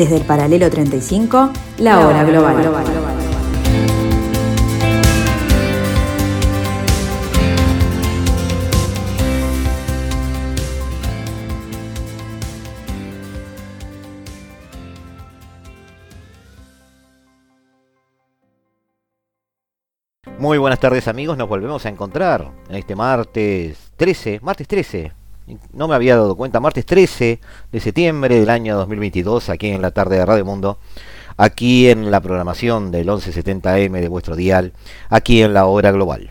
Desde el paralelo 35, la, hora global. Muy buenas tardes amigos, nos volvemos a encontrar en este martes 13, martes 13, no me había dado cuenta, martes 13 de septiembre del año 2022, aquí en la tarde de Radio Mundo, aquí en la programación del 1170M de vuestro dial, aquí en la hora global.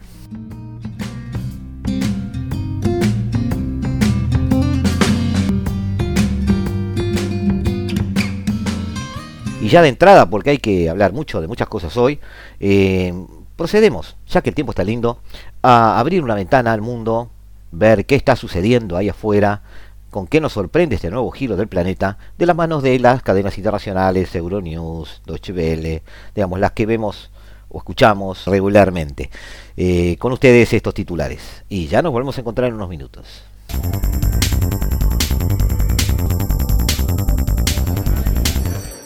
Y ya de entrada, porque hay que hablar mucho de muchas cosas hoy, eh, procedemos, ya que el tiempo está lindo, a abrir una ventana al mundo, ver qué está sucediendo ahí afuera, con qué nos sorprende este nuevo giro del planeta, de las manos de las cadenas internacionales, Euronews, Deutsche Welle, digamos, las que vemos o escuchamos regularmente. Eh, con ustedes estos titulares. Y ya nos volvemos a encontrar en unos minutos.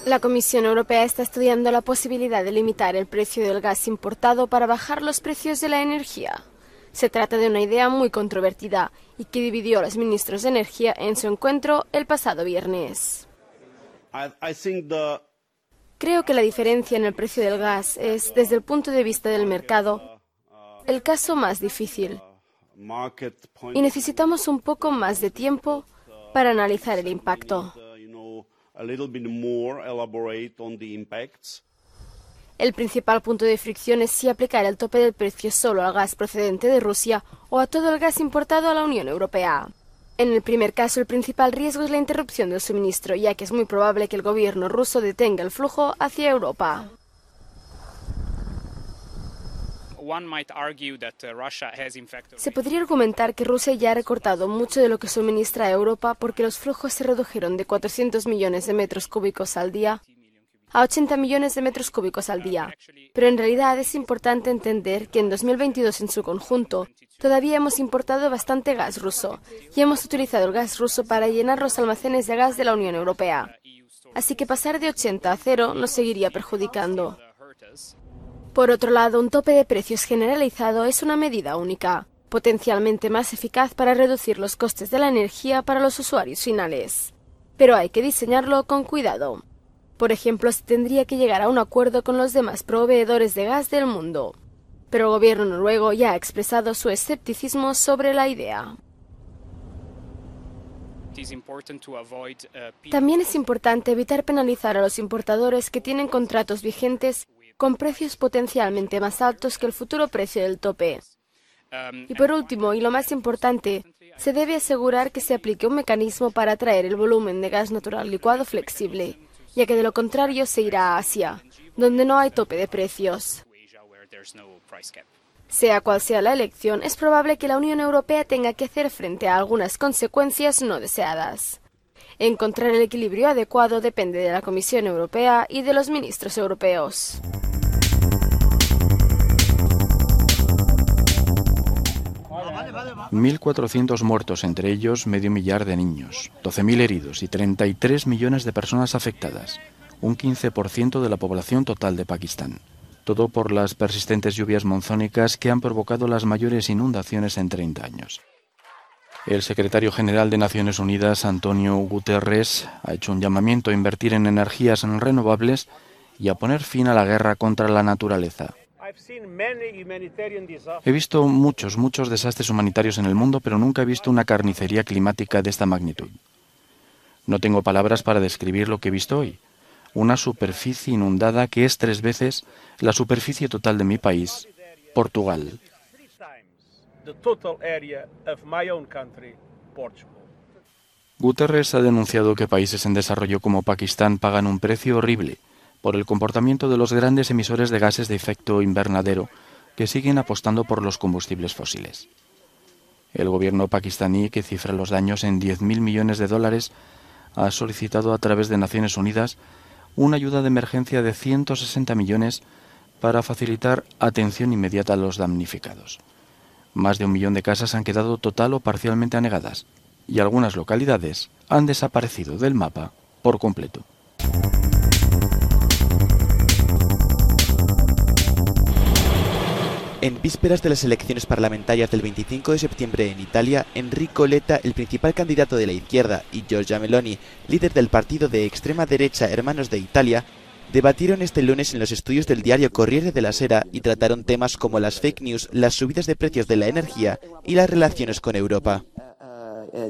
La Comisión Europea está estudiando la posibilidad de limitar el precio del gas importado para bajar los precios de la energía. Se trata de una idea muy controvertida y que dividió a los ministros de Energía en su encuentro el pasado viernes. Creo que la diferencia en el precio del gas es, desde el punto de vista del mercado, el caso más difícil. Y necesitamos un poco más de tiempo para analizar el impacto. El principal punto de fricción es si aplicar el tope del precio solo al gas procedente de Rusia o a todo el gas importado a la Unión Europea. En el primer caso, el principal riesgo es la interrupción del suministro, ya que es muy probable que el gobierno ruso detenga el flujo hacia Europa. Se podría argumentar que Rusia ya ha recortado mucho de lo que suministra a Europa porque los flujos se redujeron de 400 millones de metros cúbicos al día a 80 millones de metros cúbicos al día. Pero en realidad es importante entender que en 2022 en su conjunto todavía hemos importado bastante gas ruso y hemos utilizado el gas ruso para llenar los almacenes de gas de la Unión Europea. Así que pasar de 80 a cero nos seguiría perjudicando. Por otro lado, un tope de precios generalizado es una medida única, potencialmente más eficaz para reducir los costes de la energía para los usuarios finales. Pero hay que diseñarlo con cuidado. Por ejemplo, se tendría que llegar a un acuerdo con los demás proveedores de gas del mundo. Pero el gobierno noruego ya ha expresado su escepticismo sobre la idea. También es importante evitar penalizar a los importadores que tienen contratos vigentes con precios potencialmente más altos que el futuro precio del tope. Y por último, y lo más importante, se debe asegurar que se aplique un mecanismo para atraer el volumen de gas natural licuado flexible, ya que de lo contrario se irá a Asia, donde no hay tope de precios. Sea cual sea la elección, es probable que la Unión Europea tenga que hacer frente a algunas consecuencias no deseadas. Encontrar el equilibrio adecuado depende de la Comisión Europea y de los ministros europeos. 1.400 muertos, entre ellos medio millar de niños, 12.000 heridos y 33 millones de personas afectadas, un 15% de la población total de Pakistán. Todo por las persistentes lluvias monzónicas que han provocado las mayores inundaciones en 30 años. El secretario general de Naciones Unidas, Antonio Guterres, ha hecho un llamamiento a invertir en energías renovables y a poner fin a la guerra contra la naturaleza. He visto muchos, muchos desastres humanitarios en el mundo, pero nunca he visto una carnicería climática de esta magnitud. No tengo palabras para describir lo que he visto hoy. Una superficie inundada que es tres veces la superficie total de mi país, Portugal. Guterres ha denunciado que países en desarrollo como Pakistán pagan un precio horrible por el comportamiento de los grandes emisores de gases de efecto invernadero que siguen apostando por los combustibles fósiles. El gobierno pakistaní, que cifra los daños en 10.000 millones de dólares, ha solicitado a través de Naciones Unidas una ayuda de emergencia de 160 millones para facilitar atención inmediata a los damnificados. Más de un millón de casas han quedado total o parcialmente anegadas y algunas localidades han desaparecido del mapa por completo. En vísperas de las elecciones parlamentarias del 25 de septiembre en Italia, Enrico Letta, el principal candidato de la izquierda, y Giorgia Meloni, líder del partido de extrema derecha Hermanos de Italia, debatieron este lunes en los estudios del diario Corriere della Sera y trataron temas como las fake news, las subidas de precios de la energía y las relaciones con Europa. Eh,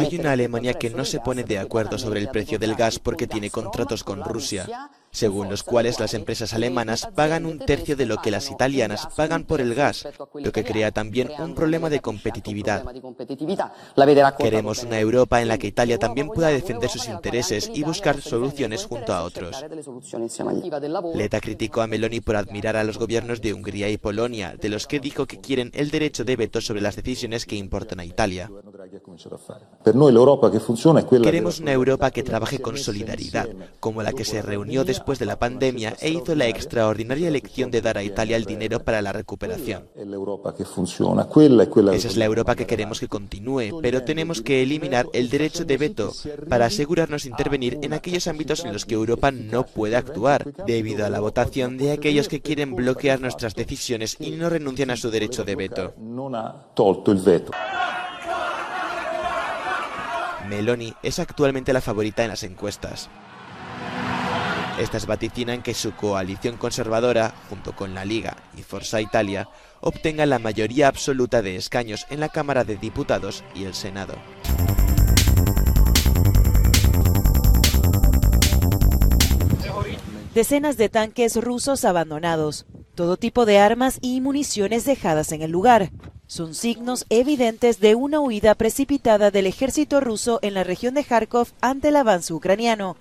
Hay una Alemania que no se pone de acuerdo sobre el precio del gas porque tiene contratos con Rusia según los cuales las empresas alemanas pagan un tercio de lo que las italianas pagan por el gas, lo que crea también un problema de competitividad. Queremos una Europa en la que Italia también pueda defender sus intereses y buscar soluciones junto a otros. Leta criticó a Meloni por admirar a los gobiernos de Hungría y Polonia, de los que dijo que quieren el derecho de veto sobre las decisiones que importan a Italia. Queremos una Europa que trabaje con solidaridad, como la que se reunió después después de la pandemia e hizo la extraordinaria elección de dar a Italia el dinero para la recuperación. Esa es la Europa que queremos que continúe, pero tenemos que eliminar el derecho de veto para asegurarnos de intervenir en aquellos ámbitos en los que Europa no puede actuar, debido a la votación de aquellos que quieren bloquear nuestras decisiones y no renuncian a su derecho de veto. Meloni es actualmente la favorita en las encuestas. Estas vaticinan que su coalición conservadora, junto con la Liga y Forza Italia, obtenga la mayoría absoluta de escaños en la Cámara de Diputados y el Senado. Decenas de tanques rusos abandonados, todo tipo de armas y municiones dejadas en el lugar. Son signos evidentes de una huida precipitada del ejército ruso en la región de Kharkov ante el avance ucraniano.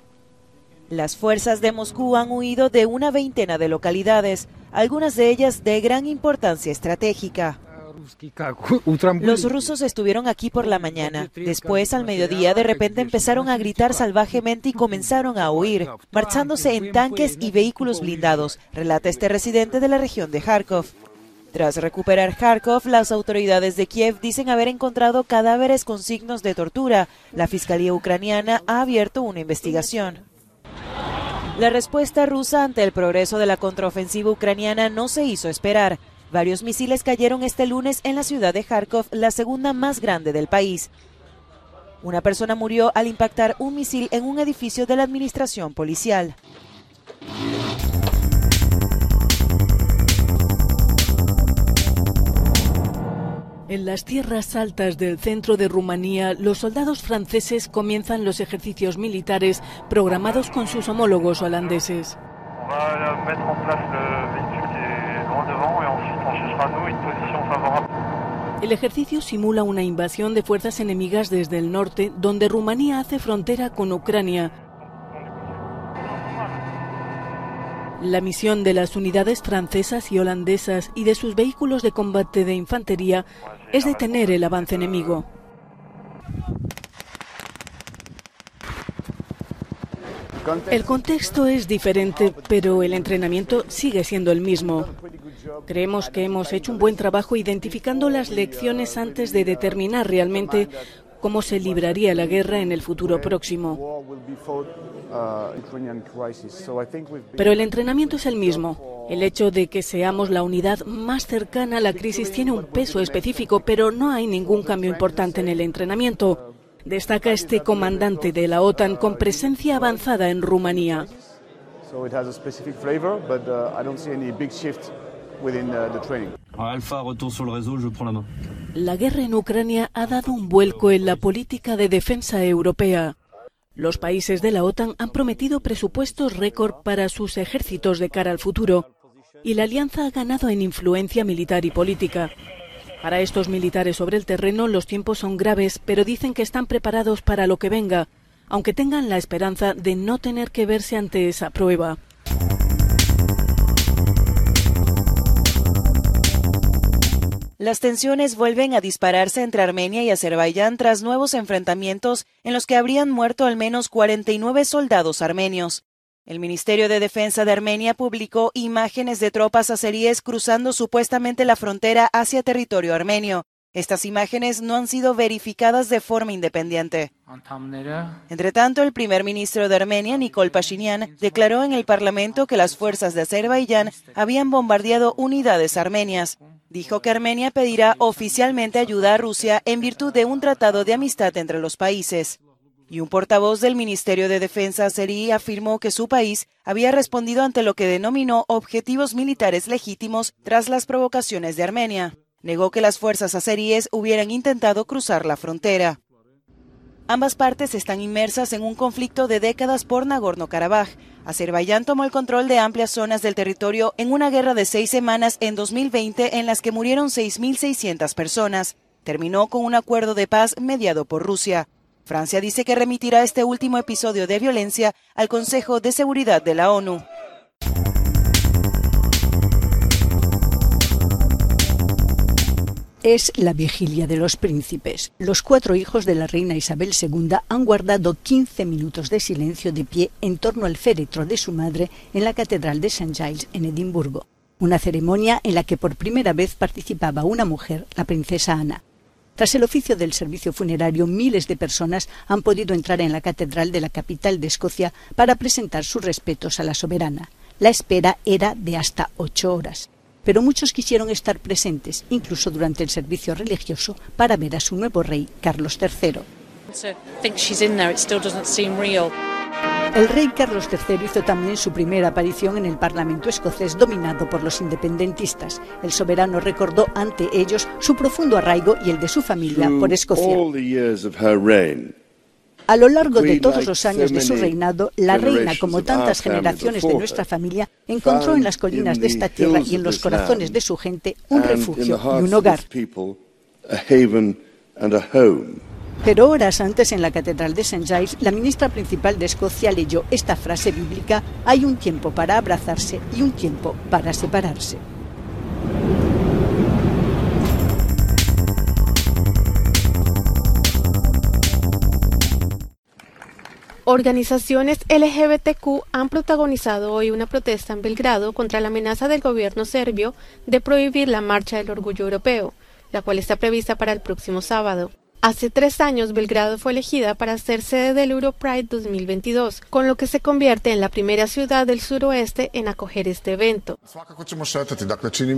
Las fuerzas de Moscú han huido de una veintena de localidades, algunas de ellas de gran importancia estratégica. Los rusos estuvieron aquí por la mañana. Después, al mediodía, de repente empezaron a gritar salvajemente y comenzaron a huir, marchándose en tanques y vehículos blindados, relata este residente de la región de Kharkov. Tras recuperar Kharkov, las autoridades de Kiev dicen haber encontrado cadáveres con signos de tortura. La Fiscalía ucraniana ha abierto una investigación. La respuesta rusa ante el progreso de la contraofensiva ucraniana no se hizo esperar. Varios misiles cayeron este lunes en la ciudad de Kharkov, la segunda más grande del país. Una persona murió al impactar un misil en un edificio de la administración policial. En las tierras altas del centro de Rumanía, los soldados franceses comienzan los ejercicios militares programados con sus homólogos holandeses. El ejercicio simula una invasión de fuerzas enemigas desde el norte, donde Rumanía hace frontera con Ucrania, La misión de las unidades francesas y holandesas y de sus vehículos de combate de infantería es detener el avance enemigo. El contexto es diferente, pero el entrenamiento sigue siendo el mismo. Creemos que hemos hecho un buen trabajo identificando las lecciones antes de determinar realmente cómo se libraría la guerra en el futuro próximo. Pero el entrenamiento es el mismo. El hecho de que seamos la unidad más cercana a la crisis tiene un peso específico, pero no hay ningún cambio importante en el entrenamiento. Destaca este comandante de la OTAN con presencia avanzada en Rumanía. La guerra en Ucrania ha dado un vuelco en la política de defensa europea. Los países de la OTAN han prometido presupuestos récord para sus ejércitos de cara al futuro y la alianza ha ganado en influencia militar y política. Para estos militares sobre el terreno los tiempos son graves, pero dicen que están preparados para lo que venga, aunque tengan la esperanza de no tener que verse ante esa prueba. Las tensiones vuelven a dispararse entre Armenia y Azerbaiyán tras nuevos enfrentamientos en los que habrían muerto al menos 49 soldados armenios. El Ministerio de Defensa de Armenia publicó imágenes de tropas azeríes cruzando supuestamente la frontera hacia territorio armenio. Estas imágenes no han sido verificadas de forma independiente. Entre tanto, el primer ministro de Armenia, Nikol Pashinyan, declaró en el Parlamento que las fuerzas de Azerbaiyán habían bombardeado unidades armenias. Dijo que Armenia pedirá oficialmente ayuda a Rusia en virtud de un tratado de amistad entre los países. Y un portavoz del Ministerio de Defensa azerí afirmó que su país había respondido ante lo que denominó objetivos militares legítimos tras las provocaciones de Armenia negó que las fuerzas azeríes hubieran intentado cruzar la frontera. Ambas partes están inmersas en un conflicto de décadas por Nagorno-Karabaj. Azerbaiyán tomó el control de amplias zonas del territorio en una guerra de seis semanas en 2020 en las que murieron 6.600 personas. Terminó con un acuerdo de paz mediado por Rusia. Francia dice que remitirá este último episodio de violencia al Consejo de Seguridad de la ONU. Es la vigilia de los príncipes. Los cuatro hijos de la reina Isabel II han guardado 15 minutos de silencio de pie en torno al féretro de su madre en la Catedral de St. Giles en Edimburgo, una ceremonia en la que por primera vez participaba una mujer, la princesa Ana. Tras el oficio del servicio funerario, miles de personas han podido entrar en la catedral de la capital de Escocia para presentar sus respetos a la soberana. La espera era de hasta ocho horas pero muchos quisieron estar presentes, incluso durante el servicio religioso, para ver a su nuevo rey, Carlos III. El rey Carlos III hizo también su primera aparición en el Parlamento escocés dominado por los independentistas. El soberano recordó ante ellos su profundo arraigo y el de su familia por Escocia. A lo largo de todos los años de su reinado, la reina, como tantas generaciones de nuestra familia, encontró en las colinas de esta tierra y en los corazones de su gente un refugio y un hogar. Pero horas antes en la Catedral de St. Giles, la ministra principal de Escocia leyó esta frase bíblica, hay un tiempo para abrazarse y un tiempo para separarse. Organizaciones LGBTQ han protagonizado hoy una protesta en Belgrado contra la amenaza del gobierno serbio de prohibir la Marcha del Orgullo Europeo, la cual está prevista para el próximo sábado. Hace tres años, Belgrado fue elegida para ser sede del Europride 2022, con lo que se convierte en la primera ciudad del suroeste en acoger este evento.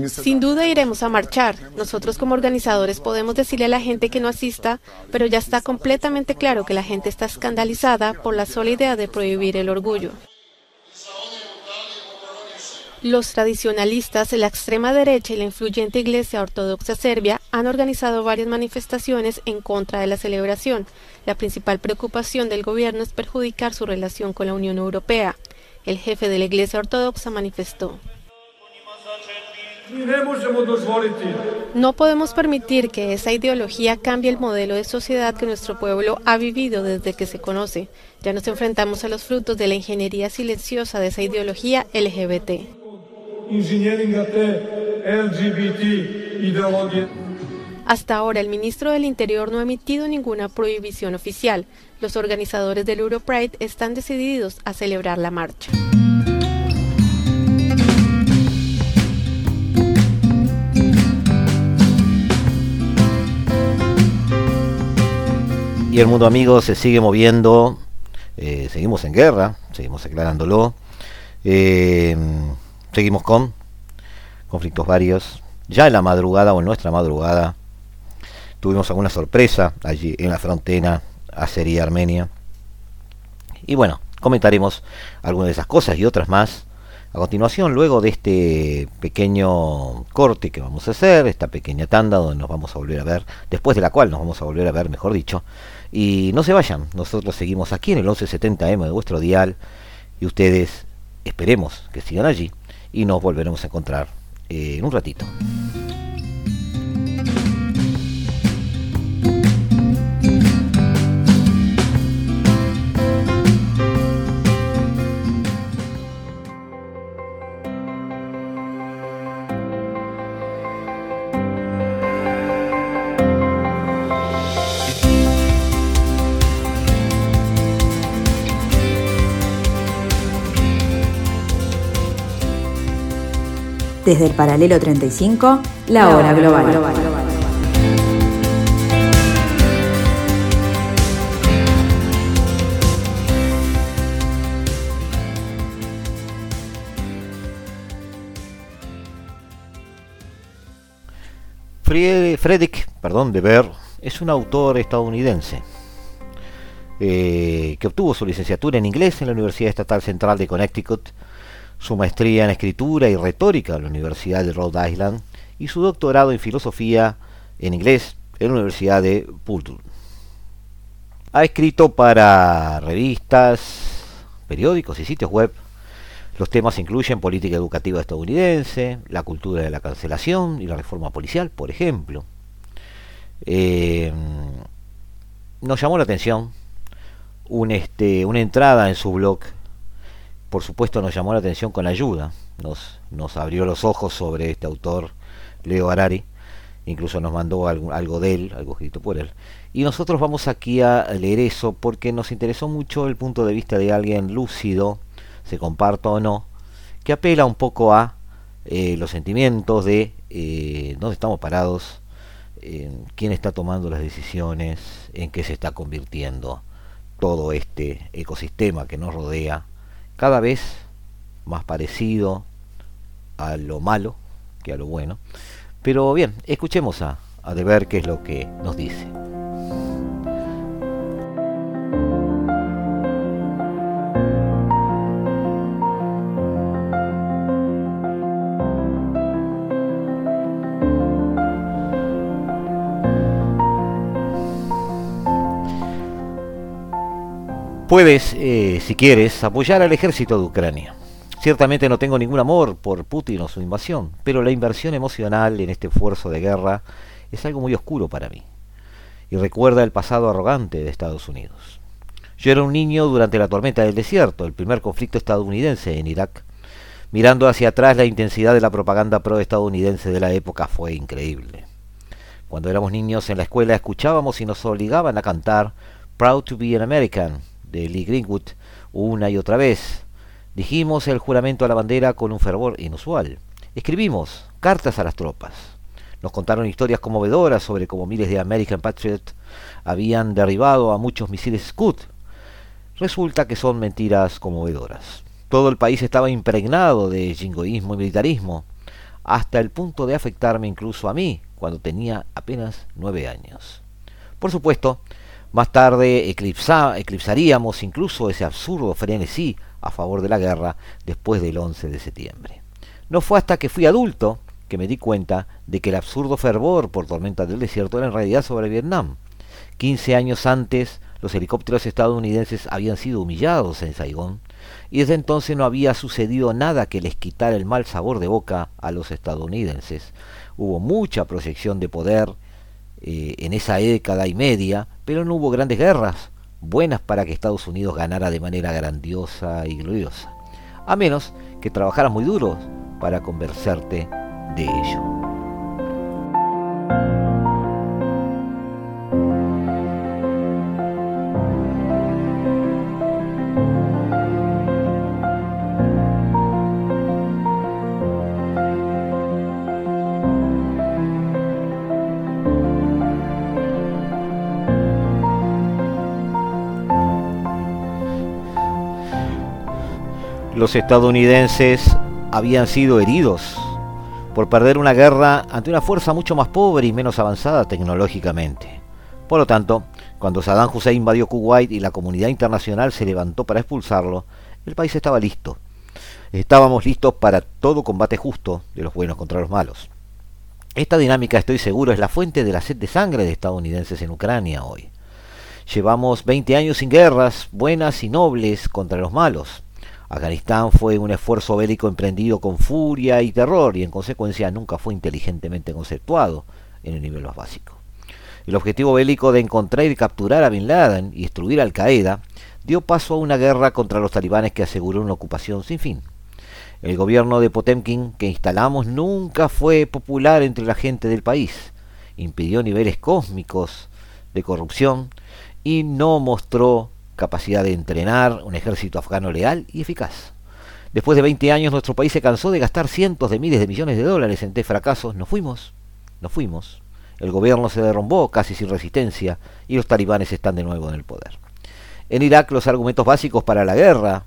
Sin duda iremos a marchar. Nosotros como organizadores podemos decirle a la gente que no asista, pero ya está completamente claro que la gente está escandalizada por la sola idea de prohibir el orgullo. Los tradicionalistas, la extrema derecha y la influyente Iglesia Ortodoxa Serbia han organizado varias manifestaciones en contra de la celebración. La principal preocupación del gobierno es perjudicar su relación con la Unión Europea. El jefe de la Iglesia Ortodoxa manifestó. No podemos permitir que esa ideología cambie el modelo de sociedad que nuestro pueblo ha vivido desde que se conoce. Ya nos enfrentamos a los frutos de la ingeniería silenciosa de esa ideología LGBT. Hasta ahora, el ministro del Interior no ha emitido ninguna prohibición oficial. Los organizadores del Europride están decididos a celebrar la marcha. Y el mundo, amigo se sigue moviendo. Eh, seguimos en guerra, seguimos aclarándolo. Eh, Seguimos con conflictos varios. Ya en la madrugada o en nuestra madrugada tuvimos alguna sorpresa allí en la frontera Azería-Armenia. Y bueno, comentaremos algunas de esas cosas y otras más a continuación, luego de este pequeño corte que vamos a hacer, esta pequeña tanda donde nos vamos a volver a ver, después de la cual nos vamos a volver a ver, mejor dicho. Y no se vayan, nosotros seguimos aquí en el 1170M de vuestro dial y ustedes esperemos que sigan allí y nos volveremos a encontrar eh, en un ratito. Desde el paralelo 35, la hora global. global. Frederick perdón, de Ver es un autor estadounidense eh, que obtuvo su licenciatura en inglés en la Universidad Estatal Central de Connecticut su maestría en escritura y retórica en la Universidad de Rhode Island y su doctorado en filosofía en inglés en la Universidad de Purdue. Ha escrito para revistas, periódicos y sitios web. Los temas incluyen política educativa estadounidense, la cultura de la cancelación y la reforma policial, por ejemplo. Eh, nos llamó la atención un, este, una entrada en su blog. Por supuesto nos llamó la atención con ayuda. Nos, nos abrió los ojos sobre este autor, Leo Harari. Incluso nos mandó algo, algo de él, algo escrito por él. Y nosotros vamos aquí a leer eso porque nos interesó mucho el punto de vista de alguien lúcido, se comparta o no, que apela un poco a eh, los sentimientos de eh, dónde estamos parados, quién está tomando las decisiones, en qué se está convirtiendo todo este ecosistema que nos rodea, cada vez más parecido a lo malo que a lo bueno. Pero bien, escuchemos a, a de ver qué es lo que nos dice. Puedes, eh, si quieres, apoyar al ejército de Ucrania. Ciertamente no tengo ningún amor por Putin o su invasión, pero la inversión emocional en este esfuerzo de guerra es algo muy oscuro para mí. Y recuerda el pasado arrogante de Estados Unidos. Yo era un niño durante la tormenta del desierto, el primer conflicto estadounidense en Irak. Mirando hacia atrás, la intensidad de la propaganda pro-estadounidense de la época fue increíble. Cuando éramos niños en la escuela escuchábamos y nos obligaban a cantar Proud to be an American de Lee Greenwood una y otra vez. Dijimos el juramento a la bandera con un fervor inusual. Escribimos cartas a las tropas. Nos contaron historias conmovedoras sobre cómo miles de American Patriots habían derribado a muchos misiles Scud. Resulta que son mentiras conmovedoras. Todo el país estaba impregnado de jingoísmo y militarismo, hasta el punto de afectarme incluso a mí, cuando tenía apenas nueve años. Por supuesto, más tarde eclipsaríamos incluso ese absurdo frenesí a favor de la guerra después del 11 de septiembre. No fue hasta que fui adulto que me di cuenta de que el absurdo fervor por tormenta del desierto era en realidad sobre Vietnam. 15 años antes, los helicópteros estadounidenses habían sido humillados en Saigón y desde entonces no había sucedido nada que les quitara el mal sabor de boca a los estadounidenses. Hubo mucha proyección de poder eh, en esa década y media, pero no hubo grandes guerras buenas para que Estados Unidos ganara de manera grandiosa y gloriosa, a menos que trabajaras muy duro para convencerte de ello. Los estadounidenses habían sido heridos por perder una guerra ante una fuerza mucho más pobre y menos avanzada tecnológicamente. Por lo tanto, cuando Saddam Hussein invadió Kuwait y la comunidad internacional se levantó para expulsarlo, el país estaba listo. Estábamos listos para todo combate justo de los buenos contra los malos. Esta dinámica, estoy seguro, es la fuente de la sed de sangre de estadounidenses en Ucrania hoy. Llevamos 20 años sin guerras buenas y nobles contra los malos. Afganistán fue un esfuerzo bélico emprendido con furia y terror y en consecuencia nunca fue inteligentemente conceptuado en el nivel más básico. El objetivo bélico de encontrar y capturar a Bin Laden y destruir Al Qaeda dio paso a una guerra contra los talibanes que aseguró una ocupación sin fin. El gobierno de Potemkin que instalamos nunca fue popular entre la gente del país, impidió niveles cósmicos de corrupción y no mostró capacidad de entrenar un ejército afgano leal y eficaz. Después de 20 años nuestro país se cansó de gastar cientos de miles de millones de dólares en té fracasos. Nos fuimos, nos fuimos. El gobierno se derrumbó casi sin resistencia y los talibanes están de nuevo en el poder. En Irak los argumentos básicos para la guerra,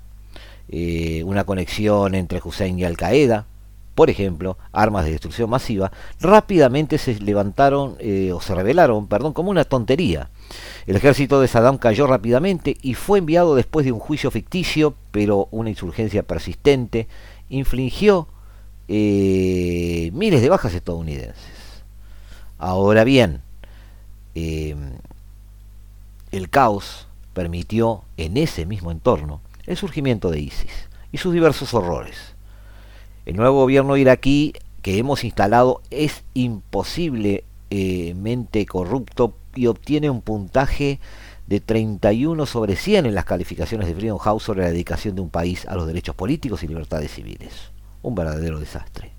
eh, una conexión entre Hussein y Al Qaeda, por ejemplo, armas de destrucción masiva, rápidamente se levantaron eh, o se revelaron, perdón, como una tontería. El ejército de Saddam cayó rápidamente y fue enviado después de un juicio ficticio, pero una insurgencia persistente infligió eh, miles de bajas estadounidenses. Ahora bien, em, el caos permitió en ese mismo entorno el surgimiento de ISIS y sus diversos horrores. El nuevo gobierno iraquí que hemos instalado es imposiblemente corrupto y obtiene un puntaje de 31 sobre 100 en las calificaciones de Freedom House sobre la dedicación de un país a los derechos políticos y libertades civiles. Un verdadero desastre.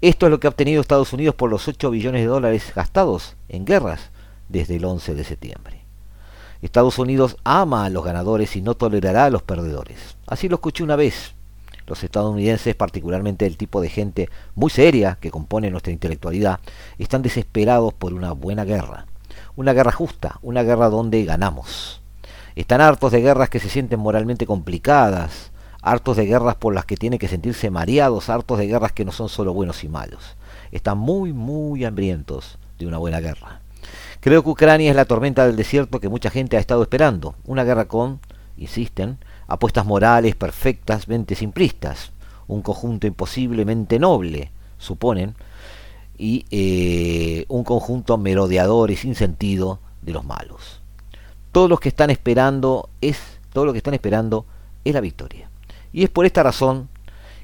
Esto es lo que ha obtenido Estados Unidos por los 8 billones de dólares gastados en guerras desde el 11 de septiembre. Estados Unidos ama a los ganadores y no tolerará a los perdedores. Así lo escuché una vez los estadounidenses, particularmente el tipo de gente muy seria que compone nuestra intelectualidad, están desesperados por una buena guerra. Una guerra justa, una guerra donde ganamos. Están hartos de guerras que se sienten moralmente complicadas, hartos de guerras por las que tienen que sentirse mareados, hartos de guerras que no son solo buenos y malos. Están muy, muy hambrientos de una buena guerra. Creo que Ucrania es la tormenta del desierto que mucha gente ha estado esperando. Una guerra con, insisten, apuestas morales perfectamente simplistas, un conjunto imposiblemente noble, suponen, y eh, un conjunto merodeador y sin sentido de los malos. Todos los que están esperando es, todo lo que están esperando es la victoria. Y es por esta razón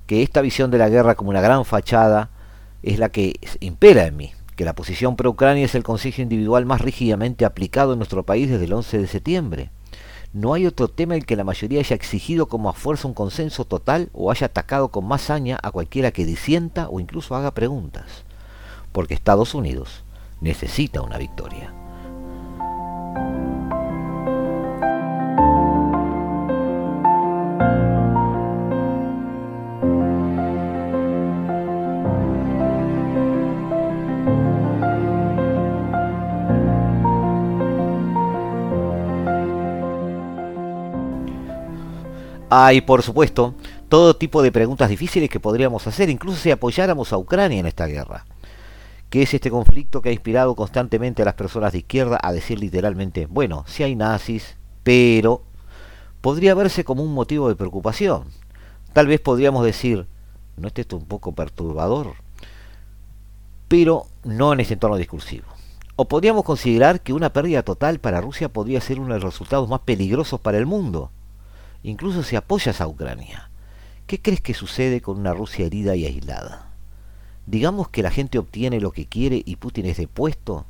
que esta visión de la guerra como una gran fachada es la que impera en mí, que la posición pro-Ucrania es el consejo individual más rígidamente aplicado en nuestro país desde el 11 de septiembre no hay otro tema en el que la mayoría haya exigido como a fuerza un consenso total o haya atacado con más saña a cualquiera que disienta o incluso haga preguntas. Porque Estados Unidos necesita una victoria. Hay, por supuesto, todo tipo de preguntas difíciles que podríamos hacer, incluso si apoyáramos a Ucrania en esta guerra. ¿Qué es este conflicto que ha inspirado constantemente a las personas de izquierda a decir literalmente, bueno, si hay nazis, pero podría verse como un motivo de preocupación? Tal vez podríamos decir, ¿no es esto un poco perturbador? Pero no en ese entorno discursivo. O podríamos considerar que una pérdida total para Rusia podría ser uno de los resultados más peligrosos para el mundo incluso si apoyas a Ucrania, ¿qué crees que sucede con una Rusia herida y aislada? Digamos que la gente obtiene lo que quiere y Putin es depuesto.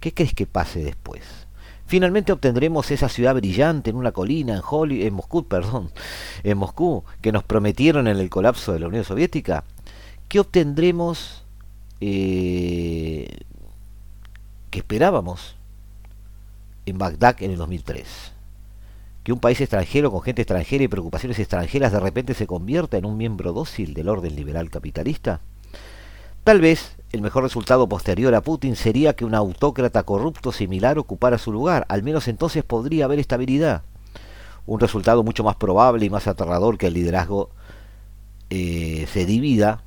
¿Qué crees que pase después? Finalmente obtendremos esa ciudad brillante en una colina en, en Moscú, perdón, en Moscú, que nos prometieron en el colapso de la Unión Soviética. ¿Qué obtendremos eh, que esperábamos en Bagdad en el 2003? que un país extranjero con gente extranjera y preocupaciones extranjeras de repente se convierta en un miembro dócil del orden liberal capitalista? Tal vez el mejor resultado posterior a Putin sería que un autócrata corrupto similar ocupara su lugar, al menos entonces podría haber estabilidad. Un resultado mucho más probable y más aterrador que el liderazgo eh, se divida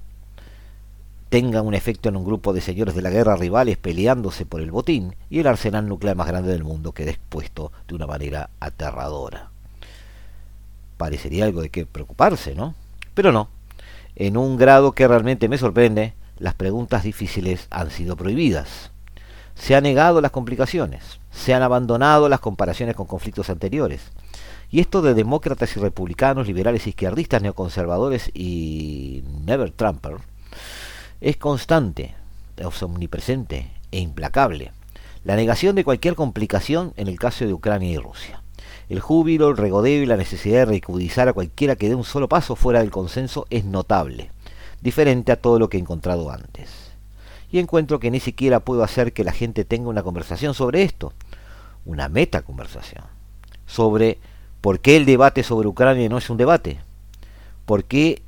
tenga un efecto en un grupo de señores de la guerra rivales peleándose por el botín y el arsenal nuclear más grande del mundo quede expuesto de una manera aterradora. Parecería algo de qué preocuparse, ¿no? Pero no. En un grado que realmente me sorprende, las preguntas difíciles han sido prohibidas. Se han negado las complicaciones, se han abandonado las comparaciones con conflictos anteriores. Y esto de demócratas y republicanos, liberales, izquierdistas, neoconservadores y never Trumper, es constante, es omnipresente e implacable. La negación de cualquier complicación en el caso de Ucrania y Rusia. El júbilo, el regodeo y la necesidad de recudizar a cualquiera que dé un solo paso fuera del consenso es notable, diferente a todo lo que he encontrado antes. Y encuentro que ni siquiera puedo hacer que la gente tenga una conversación sobre esto, una meta conversación, sobre por qué el debate sobre Ucrania no es un debate, por qué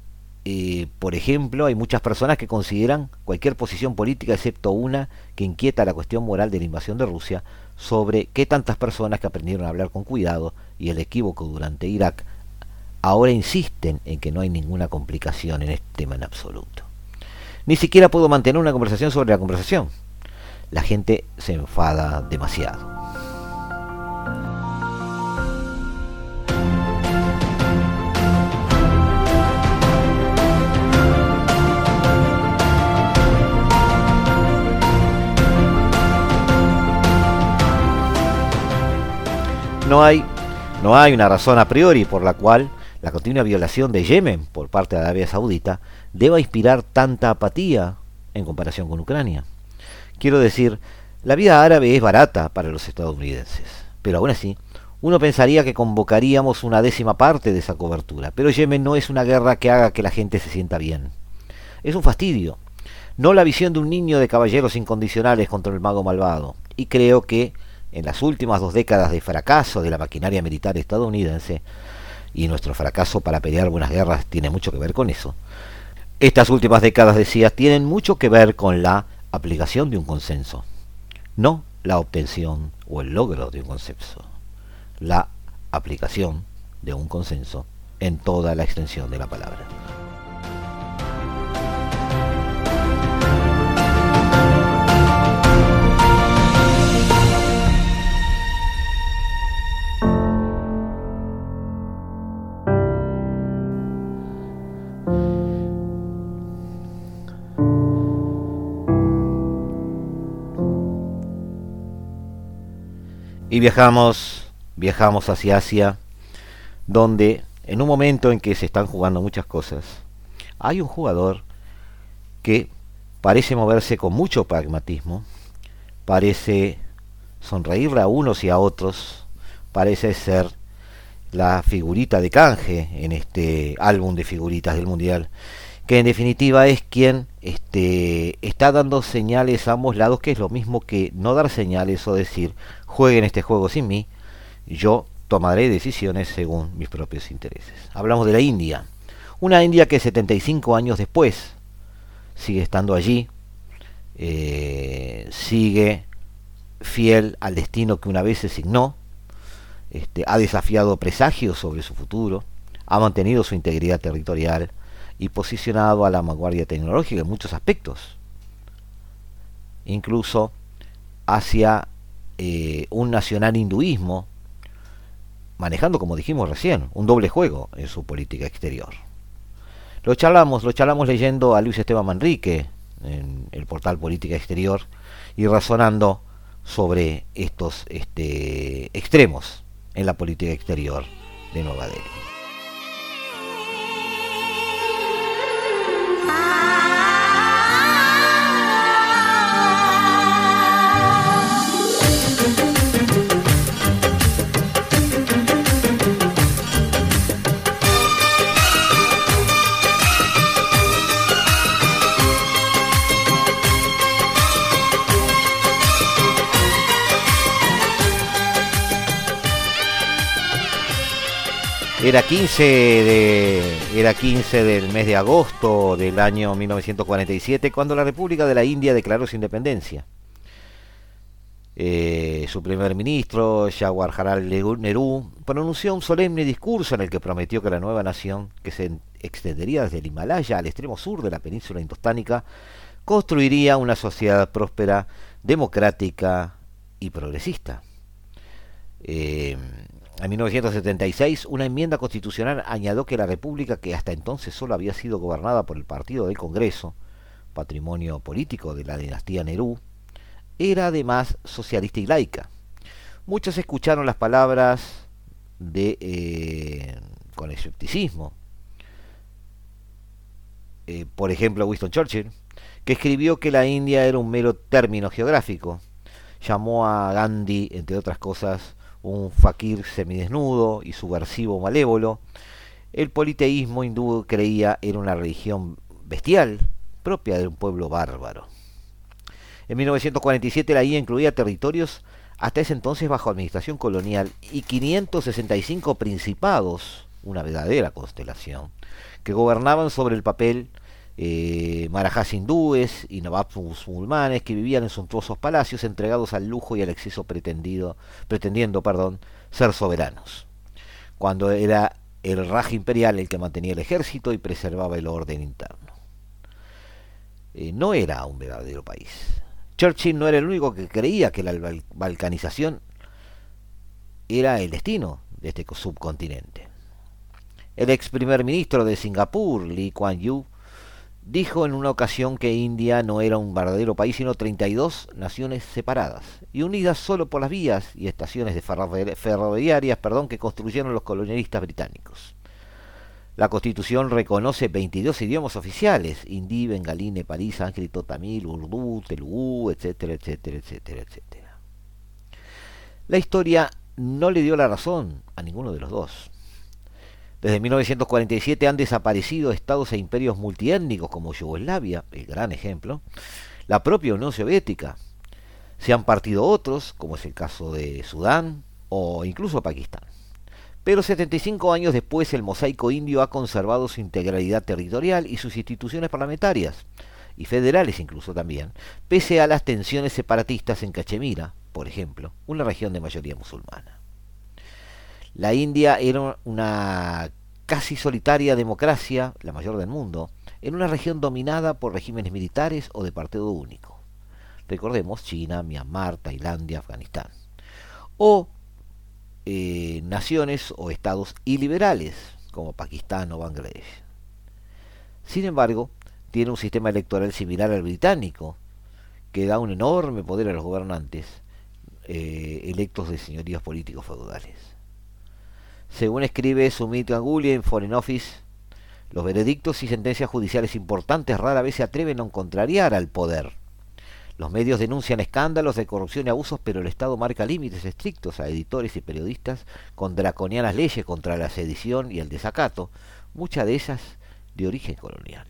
eh, por ejemplo, hay muchas personas que consideran cualquier posición política, excepto una que inquieta la cuestión moral de la invasión de Rusia, sobre qué tantas personas que aprendieron a hablar con cuidado y el equívoco durante Irak ahora insisten en que no hay ninguna complicación en este tema en absoluto. Ni siquiera puedo mantener una conversación sobre la conversación. La gente se enfada demasiado. No hay, no hay una razón a priori por la cual la continua violación de Yemen por parte de Arabia Saudita deba inspirar tanta apatía en comparación con Ucrania. Quiero decir, la vida árabe es barata para los estadounidenses, pero aún así, uno pensaría que convocaríamos una décima parte de esa cobertura, pero Yemen no es una guerra que haga que la gente se sienta bien. Es un fastidio, no la visión de un niño de caballeros incondicionales contra el mago malvado, y creo que en las últimas dos décadas de fracaso de la maquinaria militar estadounidense, y nuestro fracaso para pelear buenas guerras tiene mucho que ver con eso. Estas últimas décadas, decía, tienen mucho que ver con la aplicación de un consenso, no la obtención o el logro de un consenso, la aplicación de un consenso en toda la extensión de la palabra. Y viajamos, viajamos hacia Asia, donde en un momento en que se están jugando muchas cosas, hay un jugador que parece moverse con mucho pragmatismo, parece sonreír a unos y a otros, parece ser la figurita de canje en este álbum de figuritas del Mundial, que en definitiva es quien este, está dando señales a ambos lados, que es lo mismo que no dar señales o decir, jueguen este juego sin mí, yo tomaré decisiones según mis propios intereses. Hablamos de la India, una India que 75 años después sigue estando allí, eh, sigue fiel al destino que una vez se signó, este, ha desafiado presagios sobre su futuro, ha mantenido su integridad territorial y posicionado a la vanguardia tecnológica en muchos aspectos, incluso hacia eh, un nacional hinduismo, manejando, como dijimos recién, un doble juego en su política exterior. Lo charlamos, lo charlamos leyendo a Luis Esteban Manrique en el portal Política Exterior y razonando sobre estos este, extremos en la política exterior de Nueva Delhi. Era 15, de, era 15 del mes de agosto del año 1947 cuando la República de la India declaró su independencia. Eh, su primer ministro, Jawaharlal Nehru, pronunció un solemne discurso en el que prometió que la nueva nación, que se extendería desde el Himalaya al extremo sur de la península indostánica, construiría una sociedad próspera, democrática y progresista. Eh, en 1976, una enmienda constitucional añadió que la República, que hasta entonces solo había sido gobernada por el Partido del Congreso, patrimonio político de la dinastía Nerú, era además socialista y laica. Muchos escucharon las palabras de eh, con escepticismo. Eh, por ejemplo, Winston Churchill, que escribió que la India era un mero término geográfico. Llamó a Gandhi, entre otras cosas, un fakir semidesnudo y subversivo malévolo. El politeísmo hindú creía era una religión bestial, propia de un pueblo bárbaro. En 1947 la India incluía territorios hasta ese entonces bajo administración colonial y 565 principados, una verdadera constelación, que gobernaban sobre el papel eh, marajás hindúes y nababs musulmanes que vivían en suntuosos palacios entregados al lujo y al exceso pretendido, pretendiendo perdón, ser soberanos. Cuando era el Raj imperial el que mantenía el ejército y preservaba el orden interno. Eh, no era un verdadero país. Churchill no era el único que creía que la balcanización era el destino de este subcontinente. El ex primer ministro de Singapur, Lee Kuan Yew, dijo en una ocasión que India no era un verdadero país, sino 32 naciones separadas y unidas solo por las vías y estaciones de ferroviarias perdón, que construyeron los colonialistas británicos. La Constitución reconoce 22 idiomas oficiales, hindi, bengalí, nepalí, sánscrito, tamil, urdu, telugu, etcétera, etcétera, etcétera, etcétera. La historia no le dio la razón a ninguno de los dos. Desde 1947 han desaparecido estados e imperios multiétnicos como Yugoslavia, el gran ejemplo, la propia Unión Soviética. Se han partido otros, como es el caso de Sudán o incluso Pakistán. Pero 75 años después el mosaico indio ha conservado su integralidad territorial y sus instituciones parlamentarias, y federales incluso también, pese a las tensiones separatistas en Cachemira, por ejemplo, una región de mayoría musulmana. La India era una casi solitaria democracia, la mayor del mundo, en una región dominada por regímenes militares o de partido único. Recordemos China, Myanmar, Tailandia, Afganistán. O eh, naciones o estados iliberales, como Pakistán o Bangladesh. Sin embargo, tiene un sistema electoral similar al británico, que da un enorme poder a los gobernantes eh, electos de señorías políticos feudales. Según escribe Sumit Ganguly en Foreign Office, los veredictos y sentencias judiciales importantes rara vez se atreven a contrariar al poder. Los medios denuncian escándalos de corrupción y abusos, pero el Estado marca límites estrictos a editores y periodistas con draconianas leyes contra la sedición y el desacato, muchas de ellas de origen colonial.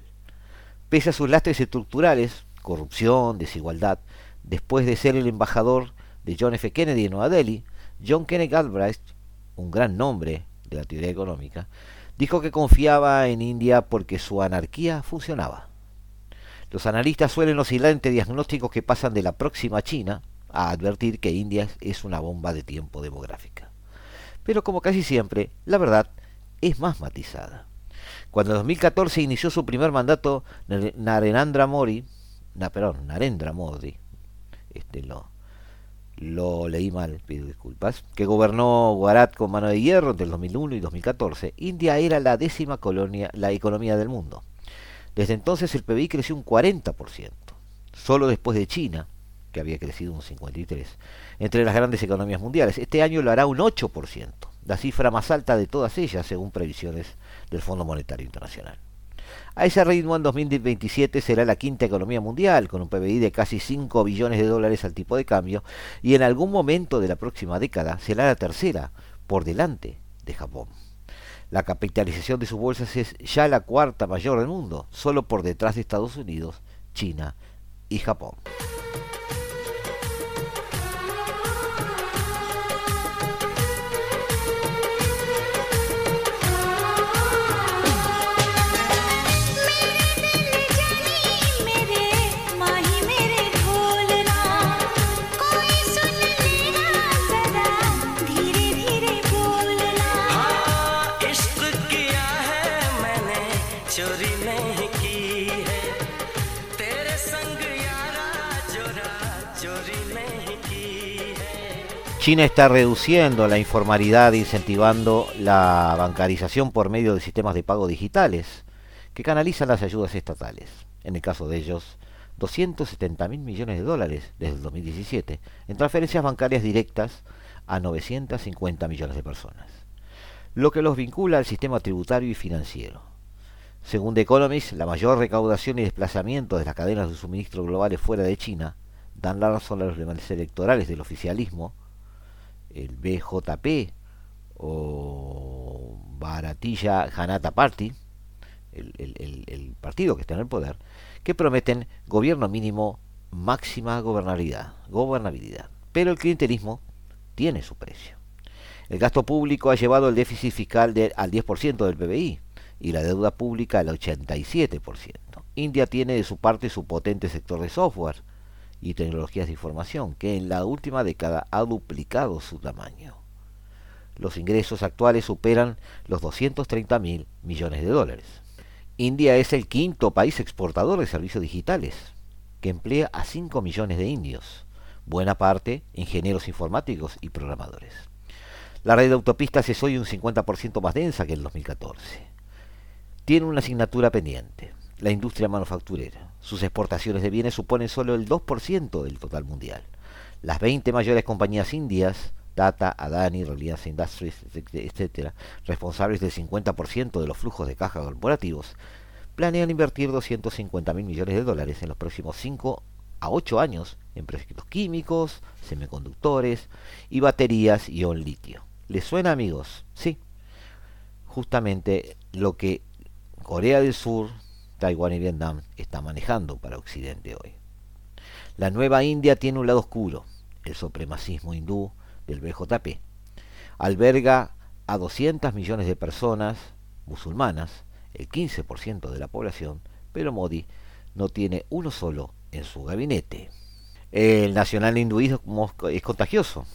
Pese a sus lastres estructurales, corrupción, desigualdad, después de ser el embajador de John F. Kennedy en Nueva Delhi, John Kennedy Galbraith un gran nombre de la teoría económica, dijo que confiaba en India porque su anarquía funcionaba. Los analistas suelen oscilar entre diagnósticos que pasan de la próxima China a advertir que India es una bomba de tiempo demográfica. Pero como casi siempre, la verdad es más matizada. Cuando en 2014 inició su primer mandato, Narendra Modi, perdón, Narendra Modi, este lo, lo leí mal, pido disculpas, que gobernó Guarat con mano de hierro entre el 2001 y 2014, India era la décima colonia, la economía del mundo. Desde entonces el PBI creció un 40%, solo después de China, que había crecido un 53%, entre las grandes economías mundiales. Este año lo hará un 8%, la cifra más alta de todas ellas según previsiones del Fondo Monetario Internacional. A ese ritmo, en 2027 será la quinta economía mundial, con un PBI de casi 5 billones de dólares al tipo de cambio, y en algún momento de la próxima década será la tercera, por delante de Japón. La capitalización de sus bolsas es ya la cuarta mayor del mundo, solo por detrás de Estados Unidos, China y Japón. China está reduciendo la informalidad e incentivando la bancarización por medio de sistemas de pago digitales que canalizan las ayudas estatales. En el caso de ellos, 270 mil millones de dólares desde el 2017 en transferencias bancarias directas a 950 millones de personas, lo que los vincula al sistema tributario y financiero. Según The Economist, la mayor recaudación y desplazamiento de las cadenas de suministro globales fuera de China dan la razón a los demás electorales del oficialismo el BJP o Baratilla Janata Party, el, partido que está en el poder, que prometen gobierno mínimo, máxima gobernabilidad, gobernabilidad. Pero el clientelismo tiene su precio. El gasto público ha llevado el déficit fiscal al 10% del PBI y la deuda pública al 87%. India tiene de su parte su potente sector de software, y tecnologías de información, que en la última década ha duplicado su tamaño. los ingresos actuales superan los 230 mil millones de dólares. India es el quinto país exportador de servicios digitales, que emplea a 5 millones de indios, buena parte ingenieros informáticos y programadores. La red de autopistas es hoy un 50% más densa que en el 2014. Tiene una asignatura pendiente, la industria manufacturera. Sus exportaciones de bienes suponen solo el 2% del total mundial. Las 20 mayores compañías indias Data, Adani, Reliance Industries, etcétera, responsables del 50% de los flujos de caja corporativos, planean invertir 250 mil millones de dólares en los próximos 5 a 8 años en proyectos químicos, semiconductores y baterías ion litio. ¿Les suena, amigos? Sí. Justamente lo que Corea del Sur, Taiwán y Vietnam están manejando para Occidente hoy. La nueva India tiene un lado oscuro, el supremacismo hindú, del BJP. Alberga a 200 millones de personas musulmanas, el 15% de la población, pero Modi no tiene uno solo en su gabinete. El nacional hinduismo es contagioso.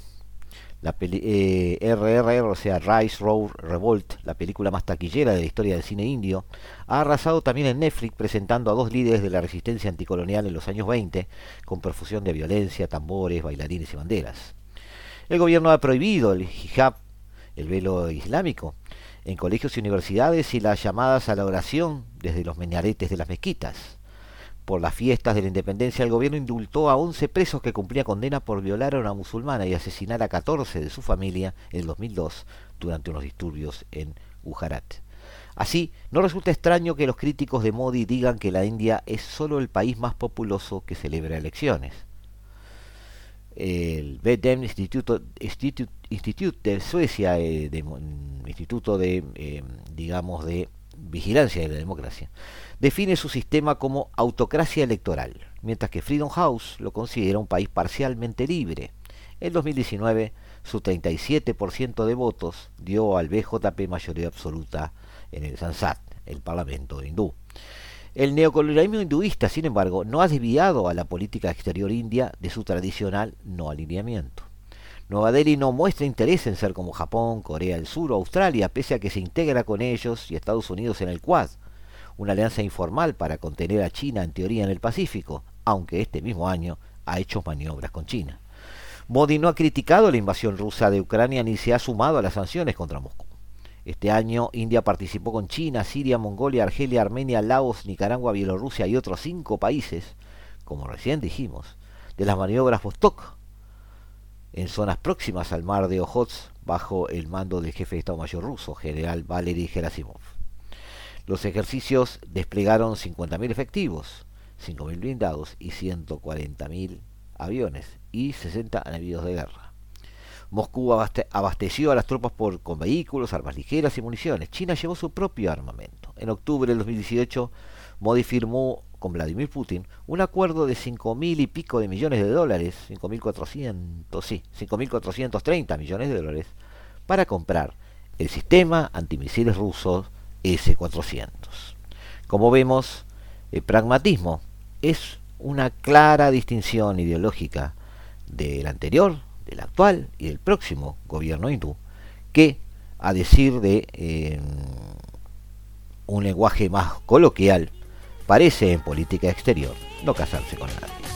La peli RRR, eh, o sea, Rise, Road, Revolt, la película más taquillera de la historia del cine indio, ha arrasado también en Netflix presentando a dos líderes de la resistencia anticolonial en los años 20, con perfusión de violencia, tambores, bailarines y banderas. El gobierno ha prohibido el hijab, el velo islámico, en colegios y universidades y las llamadas a la oración desde los minaretes de las mezquitas. Por las fiestas de la independencia, el gobierno indultó a 11 presos que cumplían condena por violar a una musulmana y asesinar a 14 de su familia en el 2002 durante unos disturbios en Gujarat. Así, no resulta extraño que los críticos de Modi digan que la India es solo el país más populoso que celebra elecciones el BDM Instituto, Institute, de Suecia, eh, Instituto de, eh, digamos, de Vigilancia de la Democracia, define su sistema como autocracia electoral, mientras que Freedom House lo considera un país parcialmente libre. En 2019, su 37% de votos dio al BJP mayoría absoluta en el Sansat, el Parlamento hindú. El neocolonialismo hinduista, sin embargo, no ha desviado a la política exterior india de su tradicional no alineamiento. Nueva Delhi no muestra interés en ser como Japón, Corea del Sur o Australia, pese a que se integra con ellos y Estados Unidos en el Quad, una alianza informal para contener a China en teoría en el Pacífico, aunque este mismo año ha hecho maniobras con China. Modi no ha criticado la invasión rusa de Ucrania ni se ha sumado a las sanciones contra Moscú. Este año India participó con China, Siria, Mongolia, Argelia, Armenia, Laos, Nicaragua, Bielorrusia y otros cinco países, como recién dijimos, de las maniobras Vostok en zonas próximas al mar de Ojotsk bajo el mando del jefe de Estado Mayor ruso, general Valery Gerasimov. Los ejercicios desplegaron 50.000 efectivos, 5.000 blindados y 140.000 aviones y 60 navíos de guerra. Moscú abasteció a las tropas por, con vehículos, armas ligeras y municiones. China llevó su propio armamento. En octubre del 2018, Modi firmó con Vladimir Putin un acuerdo de 5.000 y pico de millones de dólares, 5.400, sí, 5.430 millones de dólares, para comprar el sistema antimisiles ruso S-400. Como vemos, el pragmatismo es una clara distinción ideológica del anterior del actual y del próximo gobierno hindú, que, a decir de eh, un lenguaje más coloquial, parece en política exterior no casarse con nadie.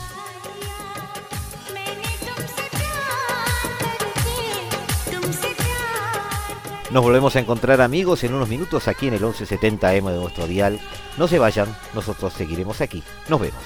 Nos volvemos a encontrar amigos en unos minutos aquí en el 1170M de nuestro dial. No se vayan, nosotros seguiremos aquí. Nos vemos.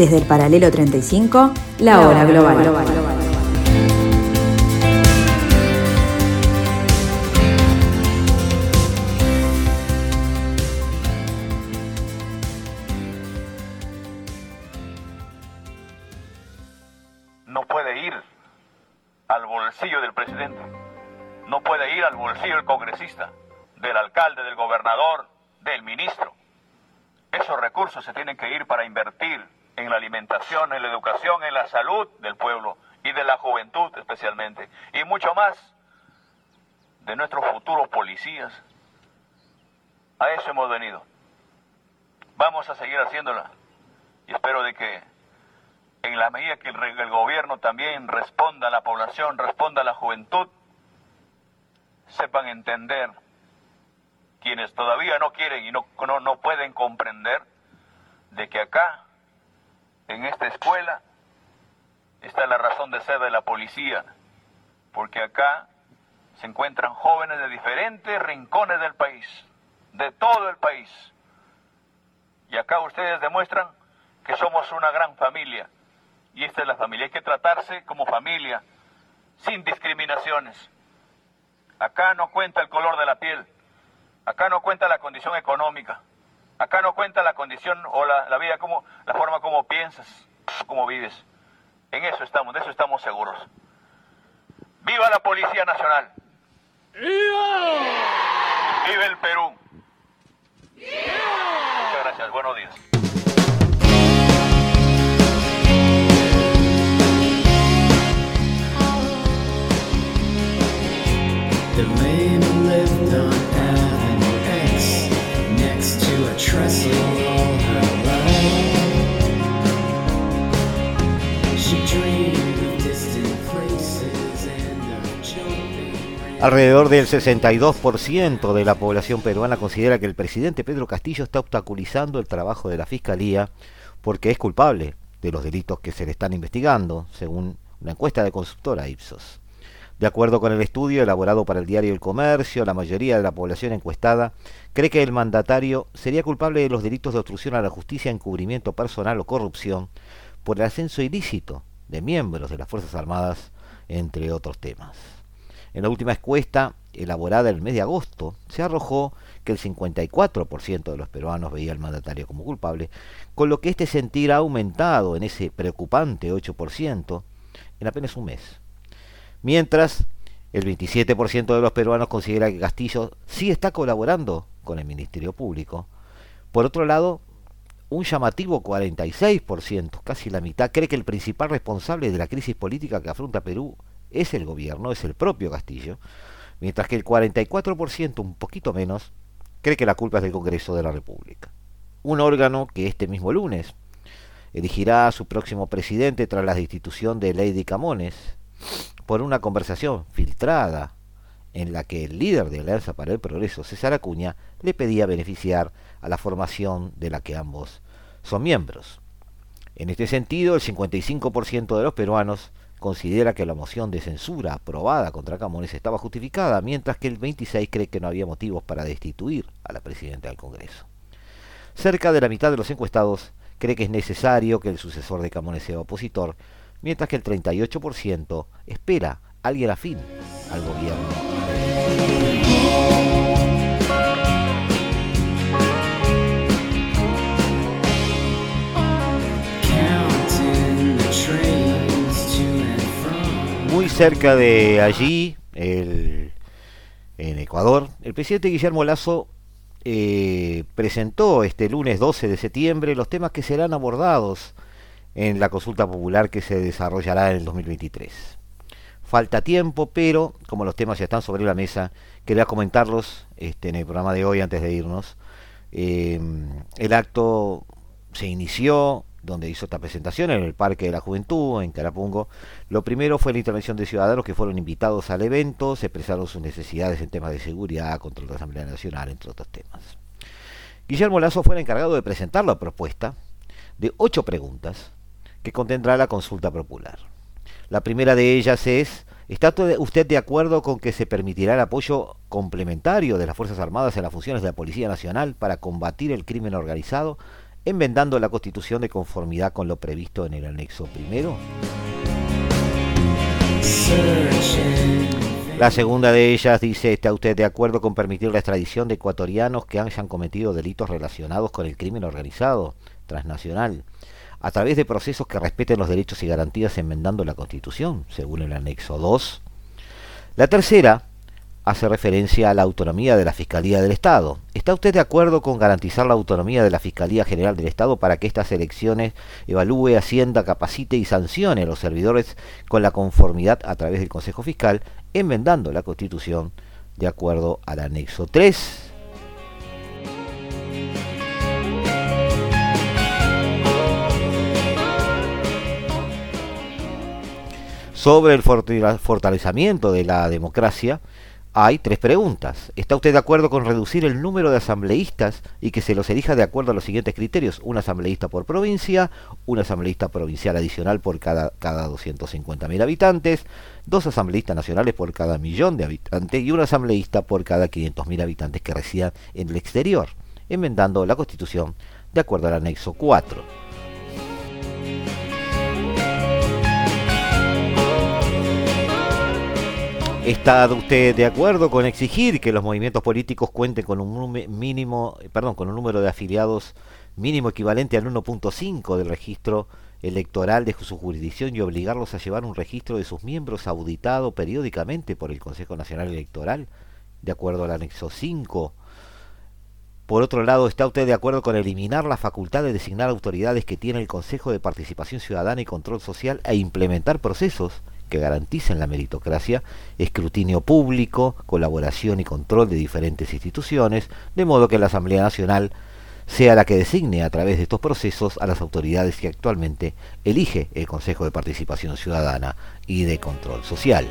Desde el paralelo 35, la hora global. No puede ir al bolsillo del presidente. no puede ir al bolsillo del congresista, del alcalde, del gobernador, del ministro. Esos recursos se tienen que ir para invertir en la alimentación, en la educación, en la salud del pueblo y de la juventud especialmente. Y mucho más de nuestros futuros policías. A eso hemos venido. Vamos a seguir haciéndola. Y espero de que en la medida que el, gobierno también responda a la población, responda a la juventud, sepan entender quienes todavía no quieren y no, no, no pueden comprender de que acá, en esta escuela, está la razón de ser de la policía, porque acá se encuentran jóvenes de diferentes rincones del país, de todo el país. Y acá ustedes demuestran que somos una gran familia. Y esta es la familia. Hay que tratarse como familia, sin discriminaciones. Acá no cuenta el color de la piel. Acá no cuenta la condición económica. Acá no cuenta la condición o la, vida como, la forma como piensas, como vives. En eso estamos, de eso estamos seguros. ¡Viva la Policía Nacional! ¡Viva! ¡Viva el Perú! Muchas gracias, buenos días. Alrededor del 62% de la población peruana considera que el presidente Pedro Castillo está obstaculizando el trabajo de la Fiscalía porque es culpable de los delitos que se le están investigando, según una encuesta de consultora Ipsos. De acuerdo con el estudio elaborado para el diario El Comercio, la mayoría de la población encuestada cree que el mandatario sería culpable de los delitos de obstrucción a la justicia, encubrimiento personal o corrupción por el ascenso ilícito de miembros de las Fuerzas Armadas, entre otros temas. En la última encuesta, elaborada el mes de agosto, se arrojó que el 54% de los peruanos veía al mandatario como culpable, con lo que este sentir ha aumentado en ese preocupante 8% en apenas un mes. Mientras, el 27% de los peruanos considera que Castillo sí está colaborando con el Ministerio Público. Por otro lado, un llamativo 46%, casi la mitad, cree que el principal responsable de la crisis política que afronta Perú es el gobierno, es el propio Castillo, mientras que el 44%, un poquito menos, cree que la culpa es del Congreso de la República. Un órgano que este mismo lunes elegirá a su próximo presidente tras la destitución de Lady Camones por una conversación filtrada en la que el líder de Alianza para el Progreso, César Acuña, le pedía beneficiar a la formación de la que ambos son miembros. En este sentido, el 55% de los peruanos considera que la moción de censura aprobada contra Camones estaba justificada, mientras que el 26 cree que no había motivos para destituir a la presidenta del Congreso. Cerca de la mitad de los encuestados cree que es necesario que el sucesor de Camones sea opositor, mientras que el 38% espera alguien afín al gobierno. Muy cerca de allí, en Ecuador, el presidente Guillermo Lazo eh, presentó este lunes 12 de septiembre los temas que serán abordados en la consulta popular que se desarrollará en el 2023. Falta tiempo, pero como los temas ya están sobre la mesa, quería comentarlos este, en el programa de hoy antes de irnos. Eh, el acto se inició donde hizo esta presentación en el Parque de la Juventud, en Carapungo. Lo primero fue la intervención de ciudadanos que fueron invitados al evento, se expresaron sus necesidades en temas de seguridad, control de la Asamblea Nacional, entre otros temas. Guillermo Lazo fue el encargado de presentar la propuesta de ocho preguntas que contendrá la consulta popular. La primera de ellas es, ¿está usted de acuerdo con que se permitirá el apoyo complementario de las Fuerzas Armadas en las funciones de la Policía Nacional para combatir el crimen organizado enmendando la Constitución de conformidad con lo previsto en el anexo primero? La segunda de ellas dice, ¿está usted de acuerdo con permitir la extradición de ecuatorianos que hayan cometido delitos relacionados con el crimen organizado transnacional a través de procesos que respeten los derechos y garantías enmendando la Constitución, según el anexo 2? La tercera hace referencia a la autonomía de la Fiscalía del Estado. ¿Está usted de acuerdo con garantizar la autonomía de la Fiscalía General del Estado para que estas elecciones evalúe, ascienda, capacite y sancione a los servidores con la conformidad a través del Consejo Fiscal, enmendando la Constitución de acuerdo al anexo 3? Sobre el fortalecimiento de la democracia, hay tres preguntas. ¿Está usted de acuerdo con reducir el número de asambleístas y que se los elija de acuerdo a los siguientes criterios? Un asambleísta por provincia, un asambleísta provincial adicional por cada, cada 250.000 habitantes, dos asambleístas nacionales por cada millón de habitantes y un asambleísta por cada 500.000 habitantes que residan en el exterior, enmendando la Constitución de acuerdo al anexo 4. ¿Está usted de acuerdo con exigir que los movimientos políticos cuenten con un mínimo, perdón, con un número de afiliados mínimo equivalente al 1.5 del registro electoral de su jurisdicción y obligarlos a llevar un registro de sus miembros auditado periódicamente por el Consejo Nacional Electoral, de acuerdo al anexo 5? Por otro lado, ¿está usted de acuerdo con eliminar la facultad de designar autoridades que tiene el Consejo de Participación Ciudadana y Control Social e implementar procesos que garanticen la meritocracia, escrutinio público, colaboración y control de diferentes instituciones, de modo que la Asamblea Nacional sea la que designe a través de estos procesos a las autoridades que actualmente elige el Consejo de Participación Ciudadana y de Control Social.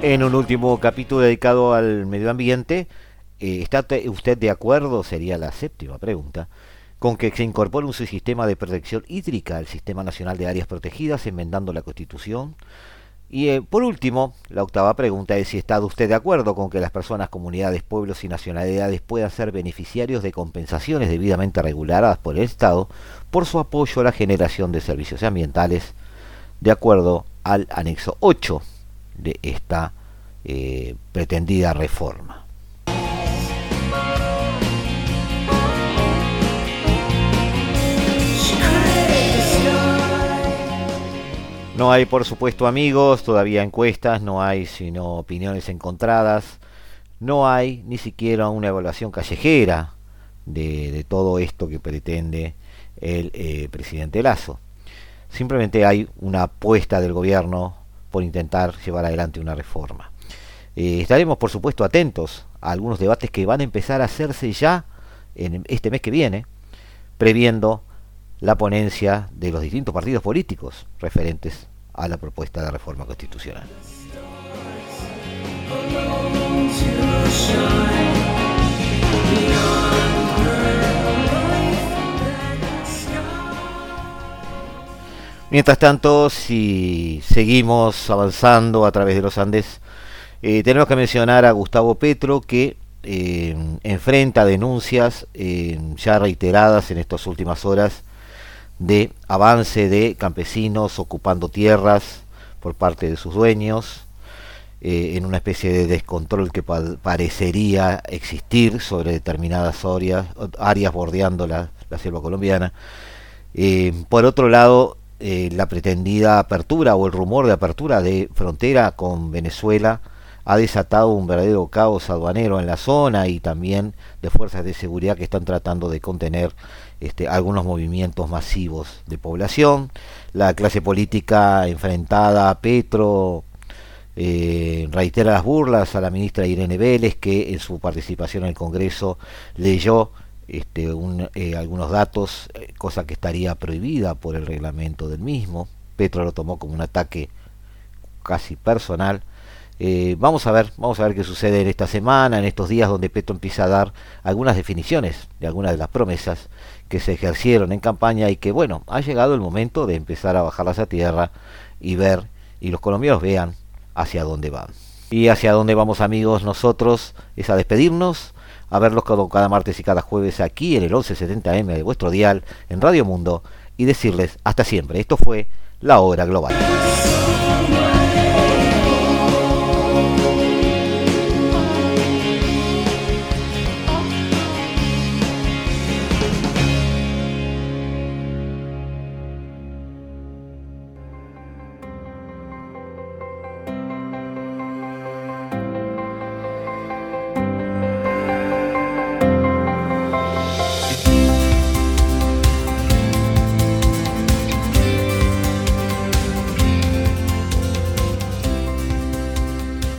En un último capítulo dedicado al medio ambiente, eh, ¿está usted de acuerdo? Sería la séptima pregunta con que se incorpore un sistema de protección hídrica al Sistema Nacional de Áreas Protegidas, enmendando la Constitución. Y eh, por último, la octava pregunta es si está usted de acuerdo con que las personas, comunidades, pueblos y nacionalidades puedan ser beneficiarios de compensaciones debidamente reguladas por el Estado por su apoyo a la generación de servicios ambientales, de acuerdo al anexo 8 de esta eh, pretendida reforma. No hay, por supuesto, amigos, todavía encuestas, no hay sino opiniones encontradas, no hay ni siquiera una evaluación callejera de, todo esto que pretende el eh, presidente Lazo. Simplemente hay una apuesta del gobierno por intentar llevar adelante una reforma. Eh, estaremos, por supuesto, atentos a algunos debates que van a empezar a hacerse ya en este mes que viene, previendo la ponencia de los distintos partidos políticos referentes a la propuesta de reforma constitucional. Mientras tanto, si seguimos avanzando a través de los Andes, eh, tenemos que mencionar a Gustavo Petro que eh, enfrenta denuncias eh, ya reiteradas en estas últimas horas de avance de campesinos ocupando tierras por parte de sus dueños, eh, en una especie de descontrol que parecería existir sobre determinadas áreas, áreas bordeando la, selva colombiana. Eh, por otro lado, eh, la pretendida apertura o el rumor de apertura de frontera con Venezuela ha desatado un verdadero caos aduanero en la zona y también de fuerzas de seguridad que están tratando de contener este, algunos movimientos masivos de población. La clase política enfrentada a Petro eh, reitera las burlas a la ministra Irene Vélez, que en su participación en el Congreso leyó este, eh, algunos datos, eh, cosa que estaría prohibida por el reglamento del mismo. Petro lo tomó como un ataque casi personal. Vamos a ver, vamos a ver qué sucede en esta semana, en estos días donde Petro empieza a dar algunas definiciones de algunas de las promesas que se ejercieron en campaña y que bueno, ha llegado el momento de empezar a bajarlas a tierra y ver y los colombianos vean hacia dónde van. Y hacia dónde vamos amigos nosotros es a despedirnos, a verlos cada, martes y cada jueves aquí en el 1170M de vuestro dial en Radio Mundo y decirles hasta siempre. Esto fue la hora global.